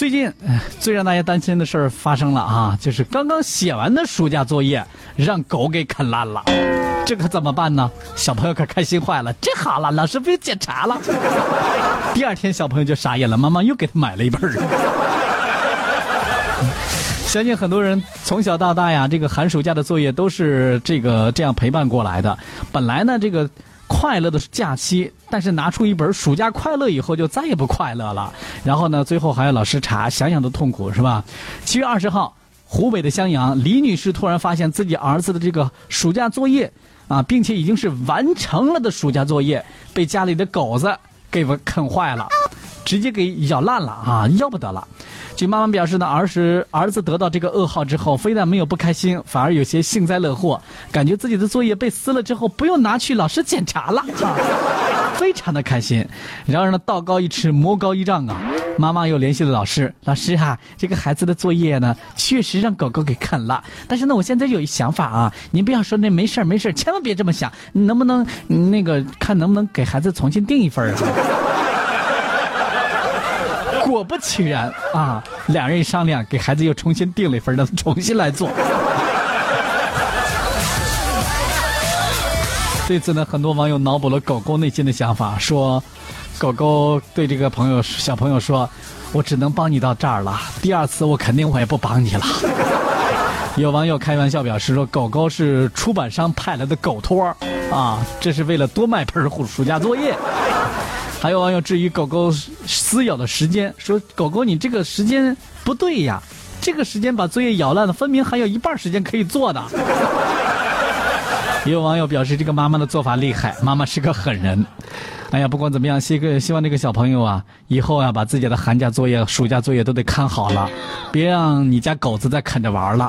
最近最让大家担心的事儿发生了啊，就是刚刚写完的暑假作业让狗给啃烂了，这可怎么办呢？小朋友可开心坏了，这好了，老师不用检查了。第二天小朋友就傻眼了，妈妈又给他买了一本儿。相信很多人从小到大呀，这个寒暑假的作业都是这个这样陪伴过来的。本来呢，这个。快乐的假期，但是拿出一本《暑假快乐》以后就再也不快乐了。然后呢，最后还要老师查，想想都痛苦，是吧？七月二十号，湖北的襄阳，李女士突然发现自己儿子的这个暑假作业啊，并且已经是完成了的暑假作业，被家里的狗子给啃坏了，直接给咬烂了啊，要不得了。据妈妈表示呢，儿时儿子得到这个噩耗之后，非但没有不开心，反而有些幸灾乐祸，感觉自己的作业被撕了之后不用拿去老师检查了，非常的开心。然而呢，道高一尺，魔高一丈啊！妈妈又联系了老师，老师哈，这个孩子的作业呢，确实让狗狗给啃了。但是呢，我现在有一想法啊，您不要说那没事儿没事儿，千万别这么想，能不能那个看能不能给孩子重新定一份啊？果不其然啊，两人一商量，给孩子又重新定了一份，让他重新来做。对此呢，很多网友脑补了狗狗内心的想法，说：“狗狗对这个朋友小朋友说，我只能帮你到这儿了，第二次我肯定我也不帮你了。”有网友开玩笑表示说：“狗狗是出版商派来的狗托啊，这是为了多卖盆暑假作业。”还有网友质疑狗狗撕咬的时间，说：“狗狗，你这个时间不对呀，这个时间把作业咬烂了，分明还有一半时间可以做的。”也有网友表示，这个妈妈的做法厉害，妈妈是个狠人。哎呀，不管怎么样，希个希望这个小朋友啊，以后啊，把自己的寒假作业、暑假作业都得看好了，别让你家狗子再啃着玩了。